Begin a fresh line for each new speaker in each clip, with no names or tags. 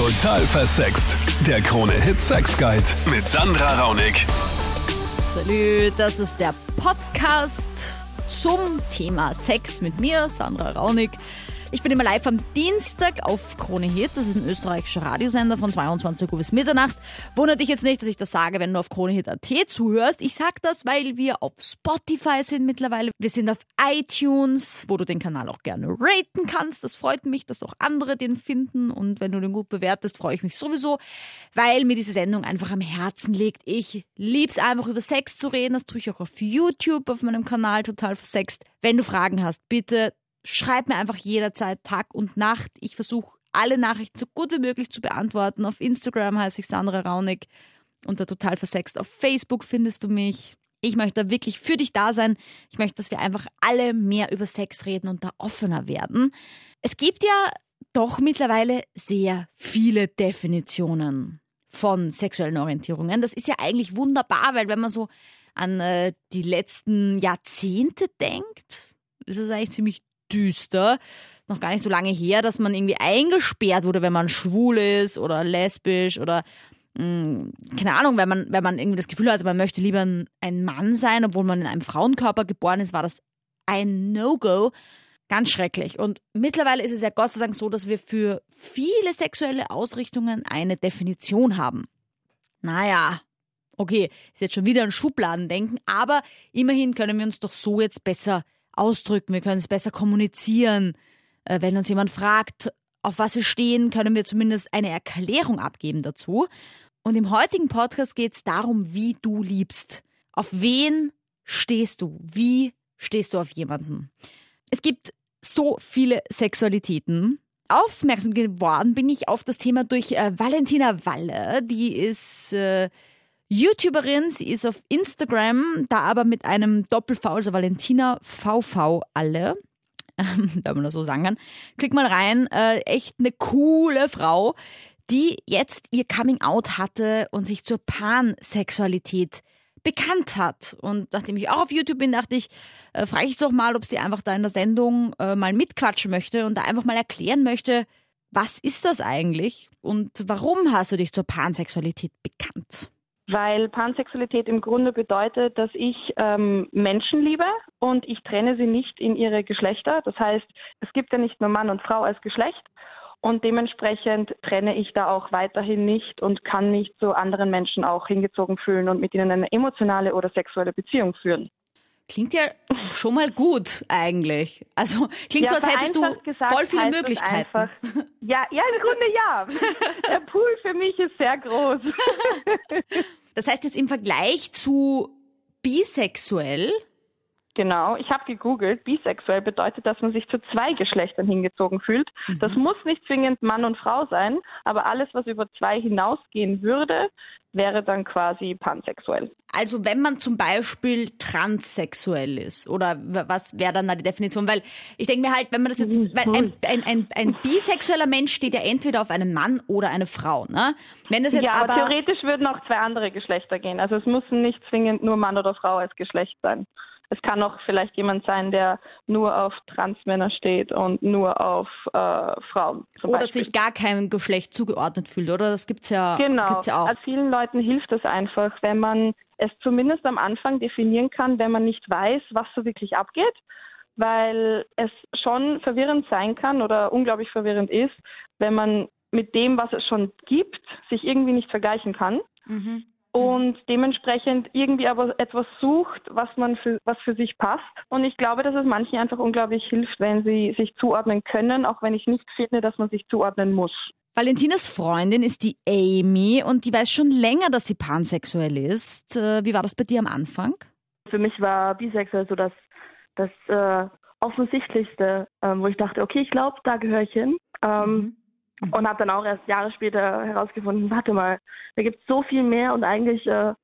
Total versext. Der Krone-Hit Sex Guide mit Sandra Raunig.
Salü, das ist der Podcast zum Thema Sex mit mir, Sandra Raunig. Ich bin immer live am Dienstag auf Krone Hit. Das ist ein österreichischer Radiosender von 22 Uhr bis Mitternacht. Wundert dich jetzt nicht, dass ich das sage, wenn du auf KroneHit.at zuhörst. Ich sag das, weil wir auf Spotify sind mittlerweile. Wir sind auf iTunes, wo du den Kanal auch gerne raten kannst. Das freut mich, dass auch andere den finden. Und wenn du den gut bewertest, freue ich mich sowieso, weil mir diese Sendung einfach am Herzen liegt. Ich lieb's einfach über Sex zu reden. Das tue ich auch auf YouTube, auf meinem Kanal total versext. Wenn du Fragen hast, bitte schreib mir einfach jederzeit Tag und Nacht. Ich versuche alle Nachrichten so gut wie möglich zu beantworten. Auf Instagram heiße ich Sandra Raunig. Unter Total Versext auf Facebook findest du mich. Ich möchte da wirklich für dich da sein. Ich möchte, dass wir einfach alle mehr über Sex reden und da offener werden. Es gibt ja doch mittlerweile sehr viele Definitionen von sexuellen Orientierungen. Das ist ja eigentlich wunderbar, weil wenn man so an äh, die letzten Jahrzehnte denkt, ist es eigentlich ziemlich düster. Noch gar nicht so lange her, dass man irgendwie eingesperrt wurde, wenn man schwul ist oder lesbisch oder mh, hm, keine Ahnung, wenn man, wenn man irgendwie das Gefühl hatte, man möchte lieber ein, ein Mann sein, obwohl man in einem Frauenkörper geboren ist, war das ein No-Go. Ganz schrecklich. Und mittlerweile ist es ja Gott sei Dank so, dass wir für viele sexuelle Ausrichtungen eine Definition haben. Naja, okay, ist jetzt schon wieder ein Schubladendenken, aber immerhin können wir uns doch so jetzt besser ausdrücken, wir können es besser kommunizieren. Äh, wenn uns jemand fragt, auf was wir stehen, können wir zumindest eine Erklärung abgeben dazu. Und im heutigen Podcast geht es darum, wie du liebst. Auf wen stehst du? Wie stehst du auf jemanden? Es gibt so viele Sexualitäten. Aufmerksam geworden bin ich auf das Thema durch äh, Valentina Walle. Die ist äh, YouTuberin, sie ist auf Instagram, da aber mit einem Doppel-V, also Valentina VV alle. wenn man das so sagen kann. Klick mal rein, äh, echt eine coole Frau, die jetzt ihr Coming Out hatte und sich zur Pansexualität bekannt hat. Und nachdem ich auch auf YouTube bin, dachte ich, äh, frage ich doch mal, ob sie einfach da in der Sendung äh, mal mitquatschen möchte und da einfach mal erklären möchte, was ist das eigentlich und warum hast du dich zur Pansexualität bekannt?
Weil Pansexualität im Grunde bedeutet, dass ich ähm, Menschen liebe und ich trenne sie nicht in ihre Geschlechter. Das heißt, es gibt ja nicht nur Mann und Frau als Geschlecht und dementsprechend trenne ich da auch weiterhin nicht und kann mich zu anderen Menschen auch hingezogen fühlen und mit ihnen eine emotionale oder sexuelle Beziehung führen.
Klingt ja schon mal gut eigentlich. Also klingt ja, so, als hättest du gesagt, voll viele Möglichkeiten.
Ja, ja, im Grunde ja. Der Pool für mich ist sehr groß.
Das heißt jetzt im Vergleich zu bisexuell?
Genau, ich habe gegoogelt. Bisexuell bedeutet, dass man sich zu zwei Geschlechtern hingezogen fühlt. Mhm. Das muss nicht zwingend Mann und Frau sein, aber alles, was über zwei hinausgehen würde, wäre dann quasi pansexuell.
Also wenn man zum Beispiel transsexuell ist, oder was wäre dann da die Definition? Weil ich denke mir halt, wenn man das jetzt, weil ein, ein, ein, ein bisexueller Mensch steht ja entweder auf einen Mann oder eine Frau, ne? Wenn das jetzt
ja,
aber,
aber theoretisch würden auch zwei andere Geschlechter gehen. Also es müssen nicht zwingend nur Mann oder Frau als Geschlecht sein. Es kann auch vielleicht jemand sein, der nur auf Transmänner steht und nur auf äh, Frauen.
oder Beispiel. sich gar keinem Geschlecht zugeordnet fühlt, oder? Das gibt's ja,
genau.
gibt's ja auch.
Also vielen Leuten hilft es einfach, wenn man es zumindest am Anfang definieren kann, wenn man nicht weiß, was so wirklich abgeht, weil es schon verwirrend sein kann oder unglaublich verwirrend ist, wenn man mit dem, was es schon gibt, sich irgendwie nicht vergleichen kann. Mhm und dementsprechend irgendwie aber etwas sucht, was man für, was für sich passt. Und ich glaube, dass es manchen einfach unglaublich hilft, wenn sie sich zuordnen können, auch wenn ich nicht finde, dass man sich zuordnen muss.
Valentinas Freundin ist die Amy und die weiß schon länger, dass sie pansexuell ist. Äh, wie war das bei dir am Anfang?
Für mich war bisexuell so das, das äh, offensichtlichste, äh, wo ich dachte, okay, ich glaube, da gehöre ich hin. Ähm, mhm. Und habe dann auch erst Jahre später herausgefunden, warte mal, da gibt es so viel mehr und eigentlich äh,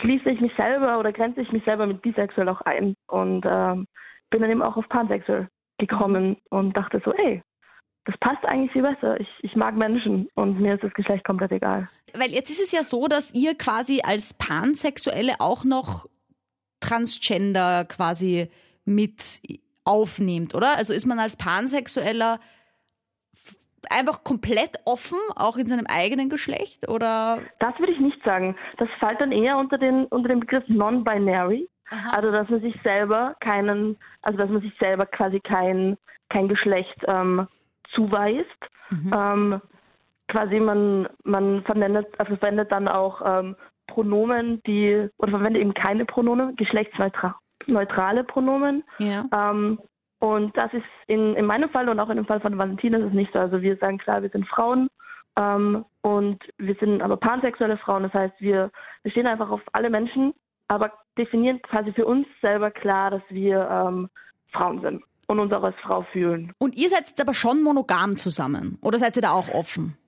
schließe ich mich selber oder grenze ich mich selber mit bisexuell auch ein. Und ähm, bin dann eben auch auf pansexuell gekommen und dachte so, ey, das passt eigentlich viel besser. Ich, ich mag Menschen und mir ist das Geschlecht komplett egal.
Weil jetzt ist es ja so, dass ihr quasi als Pansexuelle auch noch Transgender quasi mit aufnehmt, oder? Also ist man als Pansexueller einfach komplett offen, auch in seinem eigenen Geschlecht? Oder?
Das würde ich nicht sagen. Das fällt dann eher unter den, unter den Begriff non-binary. Also dass man sich selber keinen, also dass man sich selber quasi kein, kein Geschlecht ähm, zuweist. Mhm. Ähm, quasi man, man verwendet, also verwendet dann auch ähm, Pronomen, die, oder verwendet eben keine Pronomen, geschlechtsneutrale Pronomen.
Ja.
Ähm, und das ist in, in meinem Fall und auch in dem Fall von Valentina ist es nicht so. Also wir sagen klar, wir sind Frauen ähm, und wir sind aber pansexuelle Frauen. Das heißt, wir, wir stehen einfach auf alle Menschen, aber definieren quasi für uns selber klar, dass wir ähm, Frauen sind und uns auch als Frau fühlen.
Und ihr seid jetzt aber schon monogam zusammen oder seid ihr da auch offen?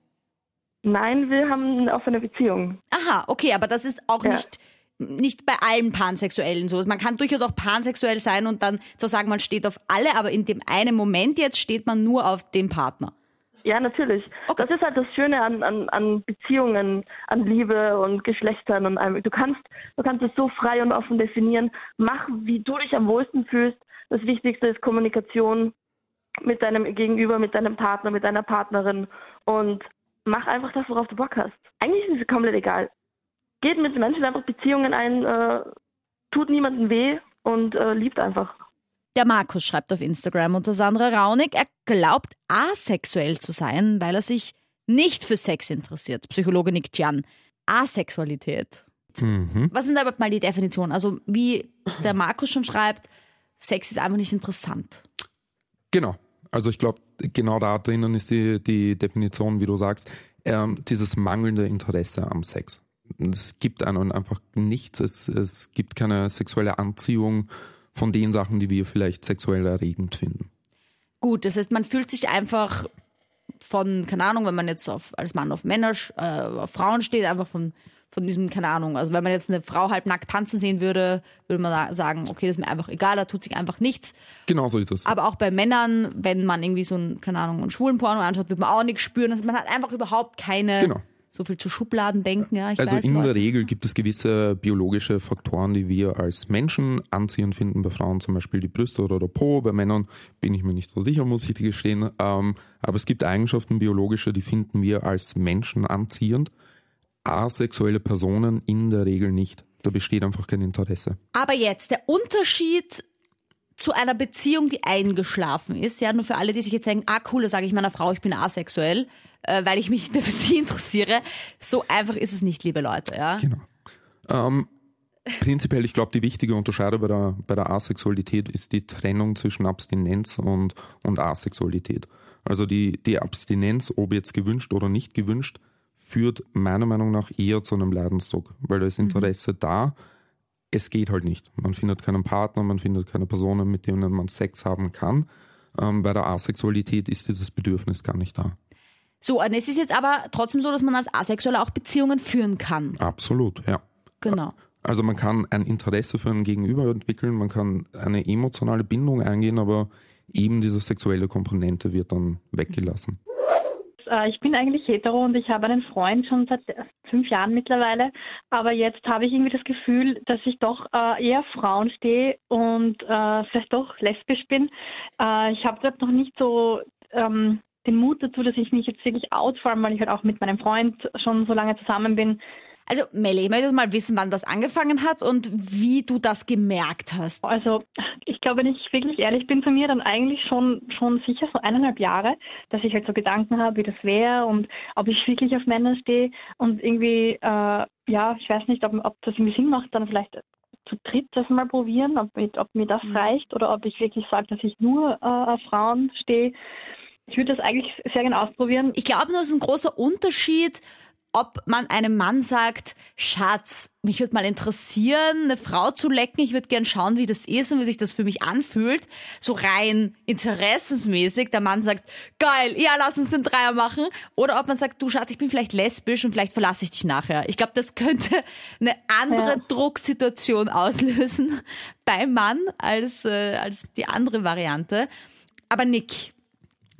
Nein, wir haben eine offene Beziehung.
Aha, okay, aber das ist auch ja. nicht nicht bei allen Pansexuellen so. Man kann durchaus auch pansexuell sein und dann zu sagen, man steht auf alle, aber in dem einen Moment jetzt steht man nur auf den Partner.
Ja, natürlich. Okay. Das ist halt das Schöne an, an, an Beziehungen, an Liebe und Geschlechtern und allem. Du kannst, du kannst es so frei und offen definieren. Mach, wie du dich am wohlsten fühlst. Das Wichtigste ist Kommunikation mit deinem Gegenüber, mit deinem Partner, mit deiner Partnerin und mach einfach das, worauf du Bock hast. Eigentlich ist es komplett egal. Geht mit Menschen einfach Beziehungen ein, äh, tut niemandem weh und äh, liebt einfach.
Der Markus schreibt auf Instagram unter Sandra Raunig, er glaubt asexuell zu sein, weil er sich nicht für Sex interessiert. Psychologe Nick Jan. Asexualität. Mhm. Was sind da überhaupt mal die Definition? Also wie der Markus schon schreibt, Sex ist einfach nicht interessant.
Genau. Also ich glaube, genau da drinnen ist die, die Definition, wie du sagst, ähm, dieses mangelnde Interesse am Sex. Es gibt einen einfach nichts, es, es gibt keine sexuelle Anziehung von den Sachen, die wir vielleicht sexuell erregend finden.
Gut, das heißt, man fühlt sich einfach von, keine Ahnung, wenn man jetzt auf, als Mann auf Männer, äh, auf Frauen steht, einfach von von diesem, keine Ahnung, also wenn man jetzt eine Frau halb nackt tanzen sehen würde, würde man sagen, okay, das ist mir einfach egal, da tut sich einfach nichts.
Genau so ist es.
Aber auch bei Männern, wenn man irgendwie so ein, keine Ahnung, einen schwulen Porno anschaut, wird man auch nichts spüren. Also man hat einfach überhaupt keine, genau. So viel zu Schubladen denken. Ja,
also in Leute. der Regel gibt es gewisse biologische Faktoren, die wir als Menschen anziehend finden. Bei Frauen zum Beispiel die Brüste oder der Po. Bei Männern bin ich mir nicht so sicher, muss ich gestehen. Ähm, aber es gibt Eigenschaften biologische, die finden wir als Menschen anziehend asexuelle Personen in der Regel nicht. Da besteht einfach kein Interesse.
Aber jetzt, der Unterschied zu einer Beziehung, die eingeschlafen ist, ja, nur für alle, die sich jetzt sagen, ah cool, da sage ich meiner Frau, ich bin asexuell, äh, weil ich mich für sie interessiere. So einfach ist es nicht, liebe Leute, ja.
Genau. Ähm, prinzipiell, ich glaube, die wichtige Unterscheidung bei der, bei der Asexualität ist die Trennung zwischen Abstinenz und, und Asexualität. Also die, die Abstinenz, ob jetzt gewünscht oder nicht gewünscht, führt meiner Meinung nach eher zu einem Leidensdruck, weil da ist mhm. Interesse mhm. da. Es geht halt nicht. Man findet keinen Partner, man findet keine Personen, mit denen man Sex haben kann. Ähm, bei der Asexualität ist dieses Bedürfnis gar nicht da.
So, und es ist jetzt aber trotzdem so, dass man als Asexueller auch Beziehungen führen kann.
Absolut, ja.
Genau.
Also man kann ein Interesse für einen Gegenüber entwickeln, man kann eine emotionale Bindung eingehen, aber eben diese sexuelle Komponente wird dann weggelassen.
Äh, ich bin eigentlich hetero und ich habe einen Freund schon seit fünf Jahren mittlerweile. Aber jetzt habe ich irgendwie das Gefühl, dass ich doch äh, eher Frauen stehe und äh, vielleicht doch lesbisch bin. Ich habe dort noch nicht so ähm, den Mut dazu, dass ich mich jetzt wirklich out, vor allem weil ich halt auch mit meinem Freund schon so lange zusammen bin,
also Melly, ich möchte mal wissen, wann das angefangen hat und wie du das gemerkt hast.
Also ich glaube, wenn ich wirklich ehrlich bin von mir, dann eigentlich schon schon sicher so eineinhalb Jahre, dass ich halt so Gedanken habe, wie das wäre und ob ich wirklich auf Männer stehe und irgendwie, äh, ja, ich weiß nicht, ob, ob das irgendwie Sinn macht, dann vielleicht zu dritt das mal probieren, ob, ob mir das mhm. reicht oder ob ich wirklich sage, dass ich nur äh, auf Frauen stehe. Ich würde das eigentlich sehr gerne ausprobieren.
Ich glaube, das ist ein großer Unterschied, ob man einem Mann sagt, Schatz, mich würde mal interessieren, eine Frau zu lecken, ich würde gern schauen, wie das ist und wie sich das für mich anfühlt, so rein interessensmäßig, der Mann sagt, geil, ja, lass uns den Dreier machen, oder ob man sagt, du Schatz, ich bin vielleicht lesbisch und vielleicht verlasse ich dich nachher. Ich glaube, das könnte eine andere ja. Drucksituation auslösen beim Mann als, äh, als die andere Variante. Aber Nick,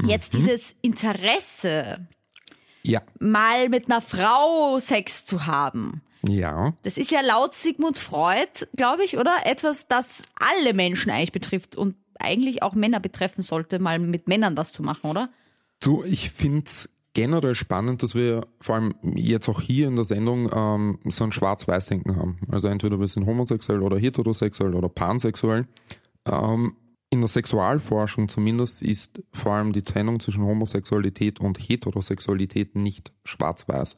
jetzt mhm. dieses Interesse
ja.
mal mit einer Frau Sex zu haben.
Ja.
Das ist ja laut Sigmund Freud, glaube ich, oder? Etwas, das alle Menschen eigentlich betrifft und eigentlich auch Männer betreffen sollte, mal mit Männern was zu machen, oder?
Du, ich finde es generell spannend, dass wir vor allem jetzt auch hier in der Sendung ähm, so ein Schwarz-Weiß-Denken haben. Also entweder wir sind homosexuell oder heterosexuell oder pansexuell. Ähm, in der Sexualforschung zumindest ist vor allem die Trennung zwischen Homosexualität und Heterosexualität nicht schwarz-weiß.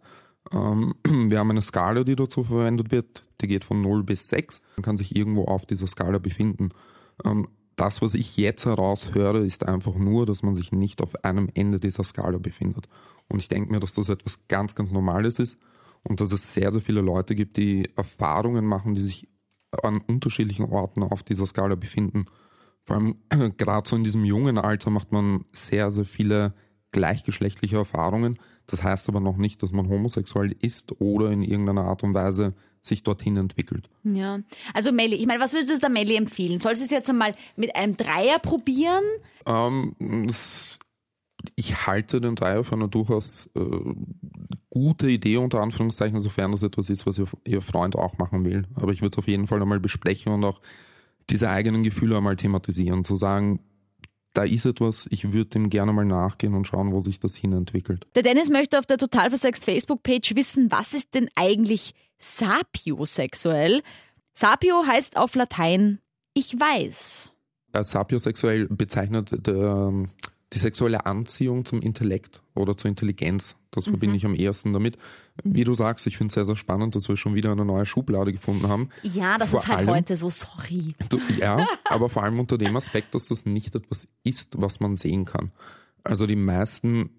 Ähm, wir haben eine Skala, die dazu verwendet wird, die geht von 0 bis 6. Man kann sich irgendwo auf dieser Skala befinden. Ähm, das, was ich jetzt heraushöre, ist einfach nur, dass man sich nicht auf einem Ende dieser Skala befindet. Und ich denke mir, dass das etwas ganz, ganz Normales ist und dass es sehr, sehr viele Leute gibt, die Erfahrungen machen, die sich an unterschiedlichen Orten auf dieser Skala befinden. Vor allem gerade so in diesem jungen Alter macht man sehr, sehr viele gleichgeschlechtliche Erfahrungen. Das heißt aber noch nicht, dass man homosexuell ist oder in irgendeiner Art und Weise sich dorthin entwickelt.
Ja, also Melli, ich meine, was würdest du der Melli empfehlen? Soll sie es jetzt einmal mit einem Dreier probieren?
Ähm, ich halte den Dreier für eine durchaus äh, gute Idee, unter Anführungszeichen, sofern das etwas ist, was ihr, ihr Freund auch machen will. Aber ich würde es auf jeden Fall einmal besprechen und auch diese eigenen Gefühle einmal thematisieren, zu sagen, da ist etwas, ich würde dem gerne mal nachgehen und schauen, wo sich das hinentwickelt.
Der Dennis möchte auf der Totalversext Facebook-Page wissen, was ist denn eigentlich sapiosexuell? Sapio heißt auf Latein ich weiß.
Äh, sapiosexuell bezeichnet der, ähm, die sexuelle Anziehung zum Intellekt oder zur Intelligenz. Das mhm. verbinde ich am ehesten damit. Wie du sagst, ich finde es sehr, sehr spannend, dass wir schon wieder eine neue Schublade gefunden haben.
Ja, das vor ist halt allem, heute so, sorry.
Du, ja, aber vor allem unter dem Aspekt, dass das nicht etwas ist, was man sehen kann. Also die meisten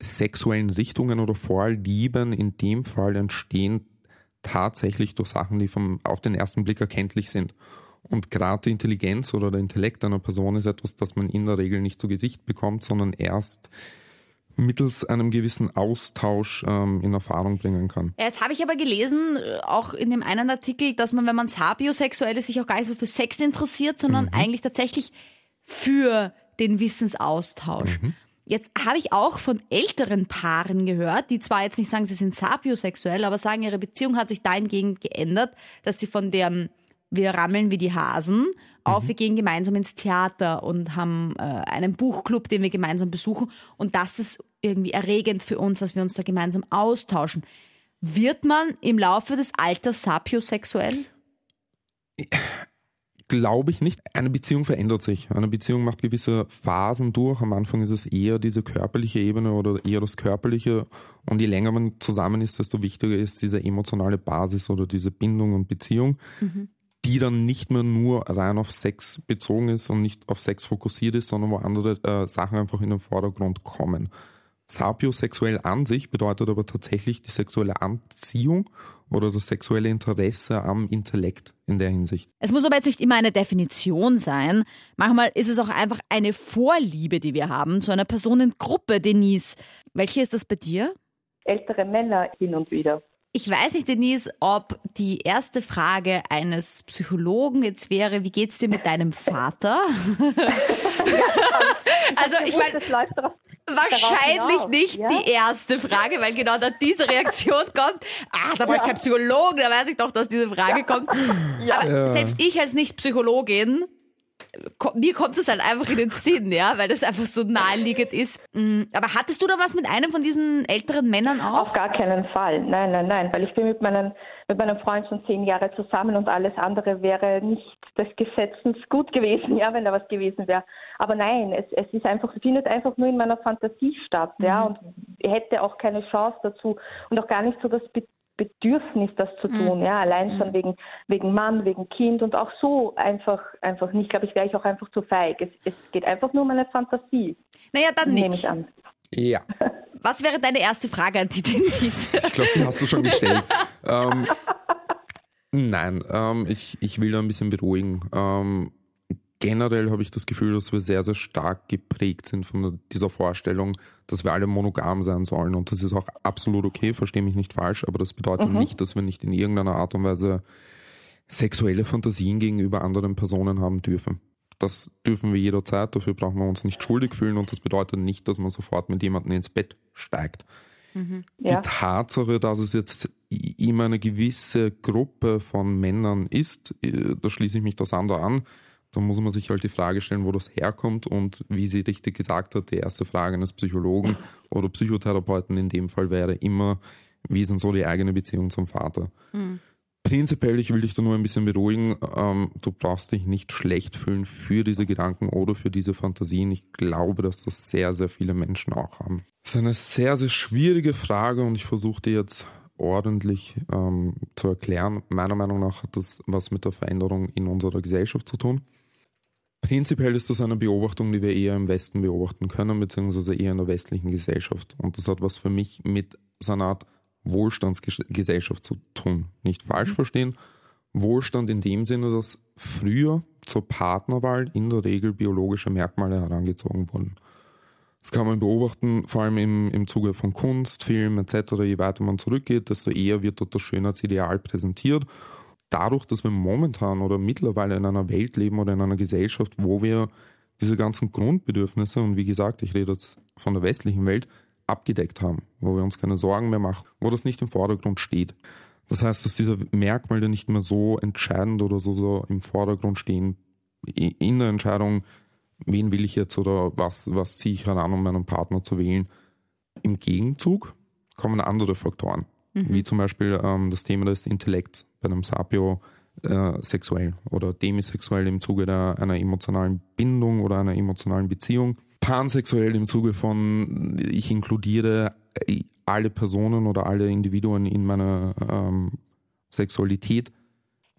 sexuellen Richtungen oder Vorlieben in dem Fall entstehen tatsächlich durch Sachen, die vom, auf den ersten Blick erkenntlich sind. Und gerade die Intelligenz oder der Intellekt einer Person ist etwas, das man in der Regel nicht zu Gesicht bekommt, sondern erst mittels einem gewissen Austausch ähm, in Erfahrung bringen kann.
Ja, jetzt habe ich aber gelesen, äh, auch in dem einen Artikel, dass man, wenn man sapiosexuell ist, sich auch gar nicht so für Sex interessiert, sondern mhm. eigentlich tatsächlich für den Wissensaustausch. Mhm. Jetzt habe ich auch von älteren Paaren gehört, die zwar jetzt nicht sagen, sie sind sapiosexuell, aber sagen, ihre Beziehung hat sich dahingehend geändert, dass sie von dem wir rammeln wie die Hasen auf, mhm. wir gehen gemeinsam ins Theater und haben äh, einen Buchclub, den wir gemeinsam besuchen. Und das ist irgendwie erregend für uns, dass wir uns da gemeinsam austauschen. Wird man im Laufe des Alters sapiosexuell?
Glaube ich nicht. Eine Beziehung verändert sich. Eine Beziehung macht gewisse Phasen durch. Am Anfang ist es eher diese körperliche Ebene oder eher das Körperliche. Und je länger man zusammen ist, desto wichtiger ist diese emotionale Basis oder diese Bindung und Beziehung. Mhm die dann nicht mehr nur rein auf Sex bezogen ist und nicht auf Sex fokussiert ist, sondern wo andere äh, Sachen einfach in den Vordergrund kommen. Sapiosexuell an sich bedeutet aber tatsächlich die sexuelle Anziehung oder das sexuelle Interesse am Intellekt in der Hinsicht.
Es muss aber jetzt nicht immer eine Definition sein. Manchmal ist es auch einfach eine Vorliebe, die wir haben zu einer Personengruppe, Denise. Welche ist das bei dir?
Ältere Männer hin und wieder.
Ich weiß nicht, Denise, ob die erste Frage eines Psychologen jetzt wäre, wie geht's dir mit deinem Vater? also ich meine, wahrscheinlich nicht ja? die erste Frage, weil genau da diese Reaktion kommt. Ah, da war ja. kein Psychologen, da weiß ich doch, dass diese Frage ja. kommt. Aber selbst ich als Nicht-Psychologin mir kommt es halt einfach in den Sinn, ja, weil das einfach so naheliegend ist. Mm, aber hattest du da was mit einem von diesen älteren Männern auch?
Auf gar keinen Fall. Nein, nein, nein, weil ich bin mit meinem, mit meinem Freund schon zehn Jahre zusammen und alles andere wäre nicht des Gesetzens gut gewesen, ja, wenn da was gewesen wäre. Aber nein, es, es ist einfach, findet einfach nur in meiner Fantasie statt, ja, mhm. und hätte auch keine Chance dazu und auch gar nicht so das Bedürfnis, das zu mhm. tun, mhm. ja, allein schon mhm. wegen, wegen Mann, wegen Kind und auch so einfach, einfach nicht, glaube ich, wäre ich auch einfach zu feig. Es, es geht einfach nur um meine Fantasie.
Naja, dann
nicht. Nehme ich an.
Ja.
Was wäre deine erste Frage an die Denise?
Ich glaube, die hast du schon gestellt. ähm, nein, ähm, ich, ich will da ein bisschen beruhigen. Ähm, generell habe ich das Gefühl, dass wir sehr, sehr stark geprägt sind von dieser Vorstellung, dass wir alle monogam sein sollen. Und das ist auch absolut okay, verstehe mich nicht falsch, aber das bedeutet mhm. nicht, dass wir nicht in irgendeiner Art und Weise sexuelle Fantasien gegenüber anderen Personen haben dürfen. Das dürfen wir jederzeit, dafür brauchen wir uns nicht schuldig fühlen und das bedeutet nicht, dass man sofort mit jemandem ins Bett steigt. Mhm. Ja. Die Tatsache, dass es jetzt immer eine gewisse Gruppe von Männern ist, äh, da schließe ich mich das andere an, dann muss man sich halt die Frage stellen, wo das herkommt und wie sie richtig gesagt hat, die erste Frage eines Psychologen oder Psychotherapeuten in dem Fall wäre immer, wie ist denn so die eigene Beziehung zum Vater? Mhm. Prinzipiell, ich will dich da nur ein bisschen beruhigen, ähm, du brauchst dich nicht schlecht fühlen für diese Gedanken oder für diese Fantasien. Ich glaube, dass das sehr, sehr viele Menschen auch haben. Das ist eine sehr, sehr schwierige Frage und ich versuche dir jetzt ordentlich ähm, zu erklären. Meiner Meinung nach hat das was mit der Veränderung in unserer Gesellschaft zu tun. Prinzipiell ist das eine Beobachtung, die wir eher im Westen beobachten können, beziehungsweise eher in der westlichen Gesellschaft. Und das hat was für mich mit so einer Art Wohlstandsgesellschaft zu tun. Nicht falsch mhm. verstehen. Wohlstand in dem Sinne, dass früher zur Partnerwahl in der Regel biologische Merkmale herangezogen wurden. Das kann man beobachten, vor allem im, im Zuge von Kunst, Film etc. Je weiter man zurückgeht, desto eher wird dort das Schönheitsideal präsentiert. Dadurch, dass wir momentan oder mittlerweile in einer Welt leben oder in einer Gesellschaft, wo wir diese ganzen Grundbedürfnisse, und wie gesagt, ich rede jetzt von der westlichen Welt, abgedeckt haben, wo wir uns keine Sorgen mehr machen, wo das nicht im Vordergrund steht. Das heißt, dass diese Merkmale nicht mehr so entscheidend oder so, so im Vordergrund stehen in der Entscheidung, wen will ich jetzt oder was, was ziehe ich heran, um meinen Partner zu wählen. Im Gegenzug kommen andere Faktoren, mhm. wie zum Beispiel ähm, das Thema des Intellekts bei einem Sapio äh, sexuell oder demisexuell im Zuge der, einer emotionalen Bindung oder einer emotionalen Beziehung pansexuell im Zuge von, ich inkludiere alle Personen oder alle Individuen in meiner ähm, Sexualität.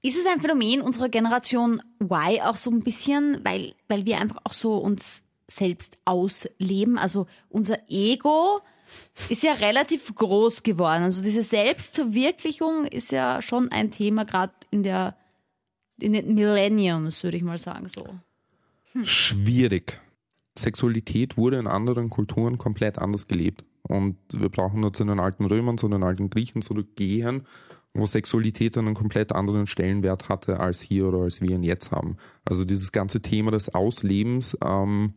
Ist es ein Phänomen unserer Generation Y auch so ein bisschen, weil, weil wir einfach auch so uns selbst ausleben? Also unser Ego ist ja relativ groß geworden. Also diese Selbstverwirklichung ist ja schon ein Thema, gerade in der in den Millenniums, würde ich mal sagen so.
Hm. Schwierig. Sexualität wurde in anderen Kulturen komplett anders gelebt. Und wir brauchen nur zu den alten Römern, zu den alten Griechen zurückgehen, wo Sexualität einen komplett anderen Stellenwert hatte als hier oder als wir ihn jetzt haben. Also dieses ganze Thema des Auslebens ähm,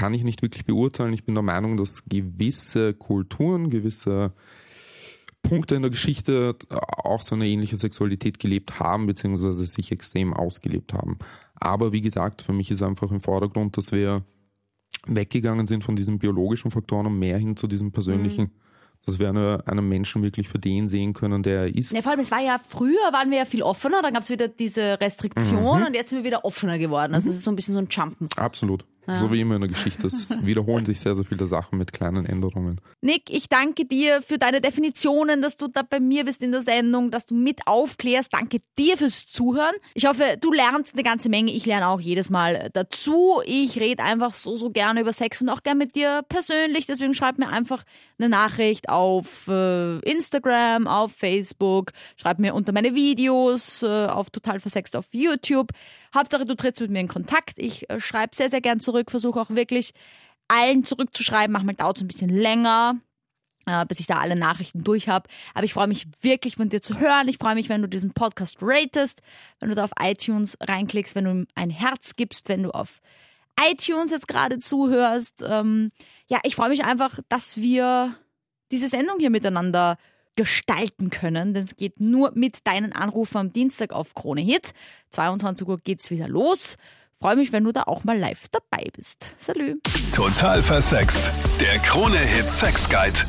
kann ich nicht wirklich beurteilen. Ich bin der Meinung, dass gewisse Kulturen, gewisse Punkte in der Geschichte auch so eine ähnliche Sexualität gelebt haben, beziehungsweise sich extrem ausgelebt haben. Aber wie gesagt, für mich ist einfach im Vordergrund, dass wir weggegangen sind von diesen biologischen Faktoren und mehr hin zu diesem persönlichen. Mhm. Dass wir eine, einen Menschen wirklich für den sehen können, der er ist.
Ja, vor allem, es war ja früher, waren wir ja viel offener, dann gab es wieder diese Restriktion mhm. und jetzt sind wir wieder offener geworden. Also es ist so ein bisschen so ein Jumpen.
Absolut. Ja. So wie immer in der Geschichte. Es wiederholen sich sehr, sehr viele Sachen mit kleinen Änderungen.
Nick, ich danke dir für deine Definitionen, dass du da bei mir bist in der Sendung, dass du mit aufklärst. Danke dir fürs Zuhören. Ich hoffe, du lernst eine ganze Menge. Ich lerne auch jedes Mal dazu. Ich rede einfach so, so gerne über Sex und auch gerne mit dir persönlich. Deswegen schreib mir einfach eine Nachricht auf äh, Instagram, auf Facebook. Schreib mir unter meine Videos äh, auf Total Versext auf YouTube. Hauptsache, du trittst mit mir in Kontakt. Ich äh, schreibe sehr, sehr gern zurück, versuche auch wirklich allen zurückzuschreiben. Manchmal dauert es ein bisschen länger, äh, bis ich da alle Nachrichten durch habe. Aber ich freue mich wirklich von dir zu hören. Ich freue mich, wenn du diesen Podcast ratest, wenn du da auf iTunes reinklickst, wenn du ihm ein Herz gibst, wenn du auf iTunes jetzt gerade zuhörst. Ähm, ja, ich freue mich einfach, dass wir diese Sendung hier miteinander gestalten können, denn es geht nur mit deinen Anrufen am Dienstag auf Krone Hit. 22 Uhr geht's wieder los. Freue mich, wenn du da auch mal live dabei bist. Salü.
Total versext. Der Krone Hit Sex Guide.